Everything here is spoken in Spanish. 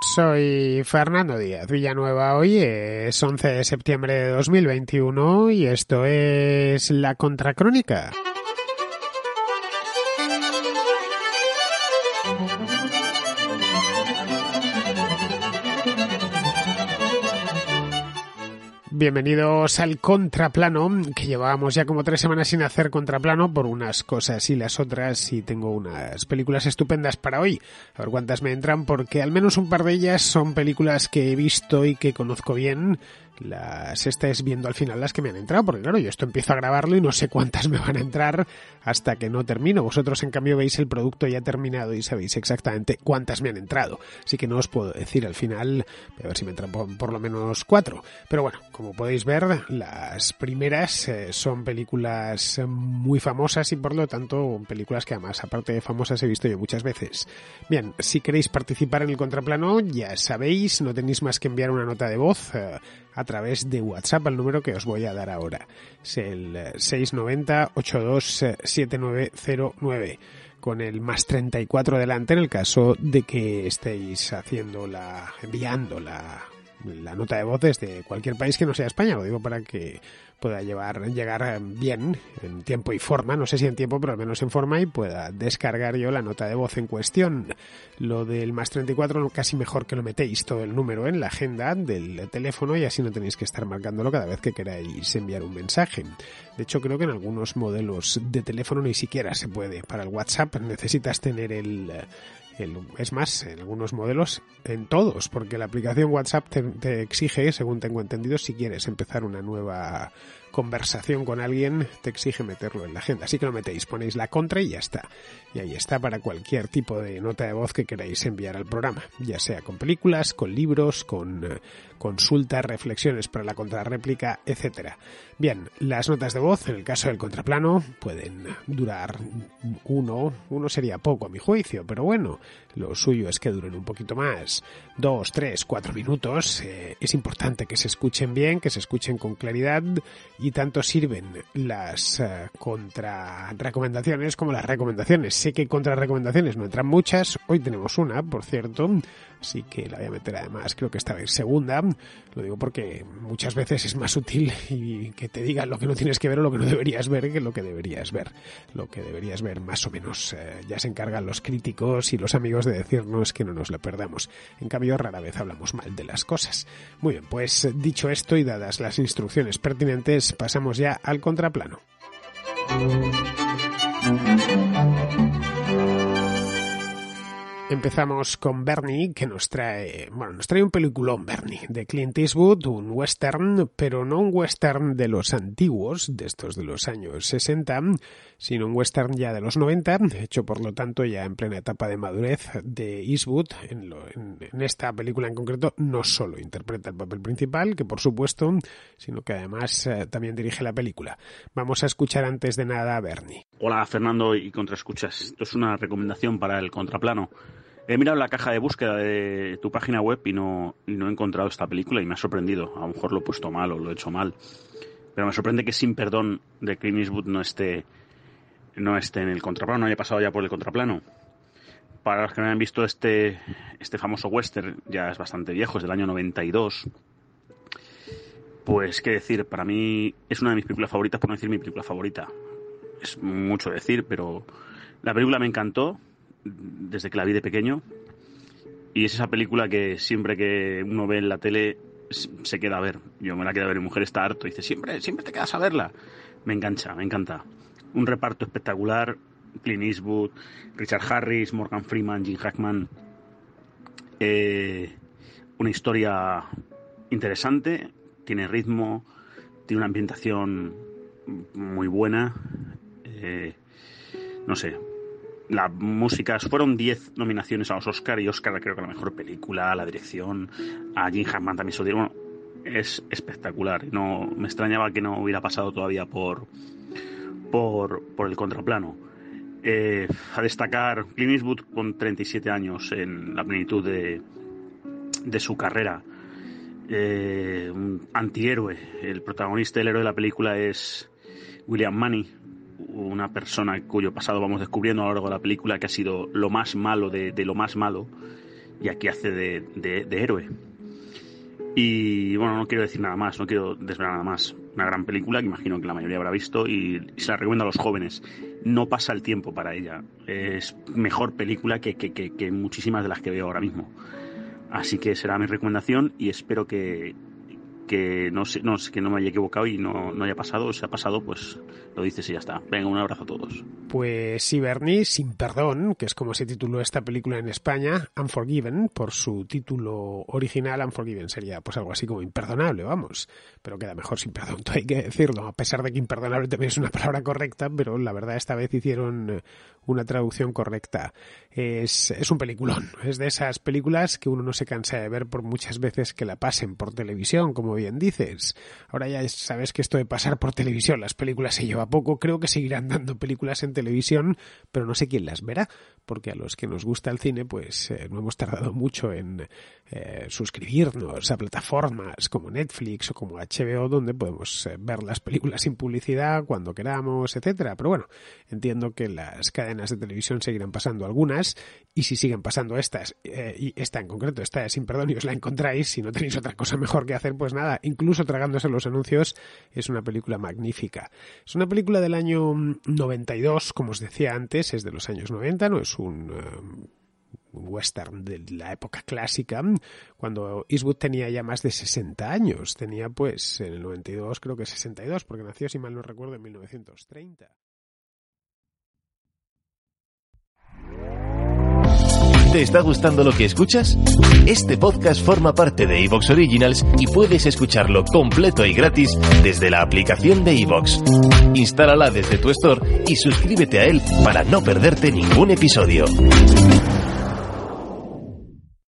Soy Fernando Díaz Villanueva. Hoy es 11 de septiembre de 2021 y esto es La Contracrónica. Bienvenidos al contraplano, que llevábamos ya como tres semanas sin hacer contraplano por unas cosas y las otras y tengo unas películas estupendas para hoy. A ver cuántas me entran porque al menos un par de ellas son películas que he visto y que conozco bien. Las estáis viendo al final las que me han entrado, porque claro, yo esto empiezo a grabarlo y no sé cuántas me van a entrar hasta que no termino. Vosotros en cambio veis el producto ya terminado y sabéis exactamente cuántas me han entrado. Así que no os puedo decir al final, a ver si me entran por, por lo menos cuatro. Pero bueno, como podéis ver, las primeras eh, son películas muy famosas y por lo tanto películas que además, aparte de famosas, he visto yo muchas veces. Bien, si queréis participar en el contraplano, ya sabéis, no tenéis más que enviar una nota de voz eh, a través de WhatsApp al número que os voy a dar ahora. Es el 690 827909 con el más 34 delante en el caso de que estéis haciendo la enviando la la nota de voz desde cualquier país que no sea España, lo digo para que pueda llevar, llegar bien en tiempo y forma, no sé si en tiempo, pero al menos en forma y pueda descargar yo la nota de voz en cuestión. Lo del más 34 casi mejor que lo metéis todo el número en la agenda del teléfono y así no tenéis que estar marcándolo cada vez que queráis enviar un mensaje. De hecho, creo que en algunos modelos de teléfono ni siquiera se puede. Para el WhatsApp necesitas tener el es más, en algunos modelos, en todos, porque la aplicación WhatsApp te, exige, según tengo entendido, si quieres empezar una nueva conversación con alguien, te exige meterlo en la agenda. Así que lo metéis, ponéis la contra y ya está. Y ahí está para cualquier tipo de nota de voz que queráis enviar al programa, ya sea con películas, con libros, con uh, consultas, reflexiones para la contrarréplica, etcétera. Bien, las notas de voz, en el caso del contraplano, pueden durar uno, uno sería poco a mi juicio, pero bueno, lo suyo es que duren un poquito más, dos, tres, cuatro minutos. Eh, es importante que se escuchen bien, que se escuchen con claridad y tanto sirven las uh, contra recomendaciones como las recomendaciones. Sé que contra recomendaciones no entran muchas, hoy tenemos una, por cierto, así que la voy a meter además, creo que esta vez segunda. Lo digo porque muchas veces es más útil y que te digan lo que no tienes que ver o lo que no deberías ver que lo que deberías ver. Lo que deberías ver más o menos eh, ya se encargan los críticos y los amigos de decirnos que no nos lo perdamos. En cambio, rara vez hablamos mal de las cosas. Muy bien, pues dicho esto y dadas las instrucciones pertinentes, pasamos ya al contraplano. Empezamos con Bernie, que nos trae, bueno, nos trae un peliculón Bernie de Clint Eastwood, un western, pero no un western de los antiguos, de estos de los años 60, sino un western ya de los 90, hecho por lo tanto ya en plena etapa de madurez de Eastwood. En, lo, en, esta película en concreto no solo interpreta el papel principal, que por supuesto, sino que además eh, también dirige la película. Vamos a escuchar antes de nada a Bernie. Hola Fernando y Contraescuchas. Esto es una recomendación para el contraplano. He mirado la caja de búsqueda de tu página web y no, y no he encontrado esta película y me ha sorprendido. A lo mejor lo he puesto mal o lo he hecho mal. Pero me sorprende que Sin Perdón de Clint Eastwood no esté, no esté en el contraplano, no haya pasado ya por el contraplano. Para los que no hayan visto este, este famoso western, ya es bastante viejo, es del año 92. Pues qué decir, para mí es una de mis películas favoritas, por no decir mi película favorita. Es mucho decir, pero la película me encantó desde que la vi de pequeño. Y es esa película que siempre que uno ve en la tele se queda a ver. Yo me la quedo a ver, mi mujer está harto dice, siempre, siempre te quedas a verla. Me engancha, me encanta. Un reparto espectacular, Clint Eastwood, Richard Harris, Morgan Freeman, Jim Hackman. Eh, una historia interesante, tiene ritmo, tiene una ambientación muy buena. Eh, no sé, la música, fueron 10 nominaciones a los Oscar y Oscar creo que la mejor película, la dirección, a Jim Hackman también se lo. Bueno, es espectacular. No me extrañaba que no hubiera pasado todavía por por, por el contraplano. Eh, a destacar Clint Eastwood con 37 años en la plenitud de, de su carrera. Eh, un antihéroe. El protagonista, el héroe de la película es William Money, una persona cuyo pasado vamos descubriendo a lo largo de la película que ha sido lo más malo de, lo más malo y aquí hace de, héroe. Y bueno, no quiero decir nada más, no quiero desvelar nada más. Una gran película que imagino que la mayoría habrá visto y, se la recomiendo a los jóvenes. No pasa el tiempo para ella. Es mejor película que, que, que muchísimas de las que veo ahora mismo. Así que será mi recomendación y espero que, que no, no, que no me haya equivocado y no, no haya pasado. Si ha pasado, pues lo dices y ya está. Venga, un abrazo a todos. Pues sí, Bernie, Sin Perdón, que es como se tituló esta película en España, Unforgiven, por su título original, Unforgiven sería pues algo así como imperdonable, vamos, pero queda mejor sin perdón, hay que decirlo, a pesar de que imperdonable también es una palabra correcta, pero la verdad esta vez hicieron una traducción correcta. Es, es un peliculón, es de esas películas que uno no se cansa de ver por muchas veces que la pasen por televisión, como bien dices. Ahora ya sabes que esto de pasar por televisión las películas se lleva poco, creo que seguirán dando películas en televisión, pero no sé quién las verá, porque a los que nos gusta el cine, pues eh, no hemos tardado mucho en eh, suscribirnos a plataformas como Netflix o como HBO, donde podemos eh, ver las películas sin publicidad cuando queramos, etcétera. Pero bueno, entiendo que las cadenas de televisión seguirán pasando algunas, y si siguen pasando estas, eh, y esta en concreto, esta de Sin Perdón, y os la encontráis, si no tenéis otra cosa mejor que hacer, pues nada, incluso tragándose los anuncios, es una película magnífica. Es una película del año 92, como os decía antes, es de los años 90, no es un western de la época clásica, cuando Eastwood tenía ya más de 60 años. Tenía pues en el 92 creo que 62, porque nació, si mal no recuerdo, en 1930. ¿Te está gustando lo que escuchas? Este podcast forma parte de Evox Originals y puedes escucharlo completo y gratis desde la aplicación de Evox. Instálala desde tu store y suscríbete a él para no perderte ningún episodio.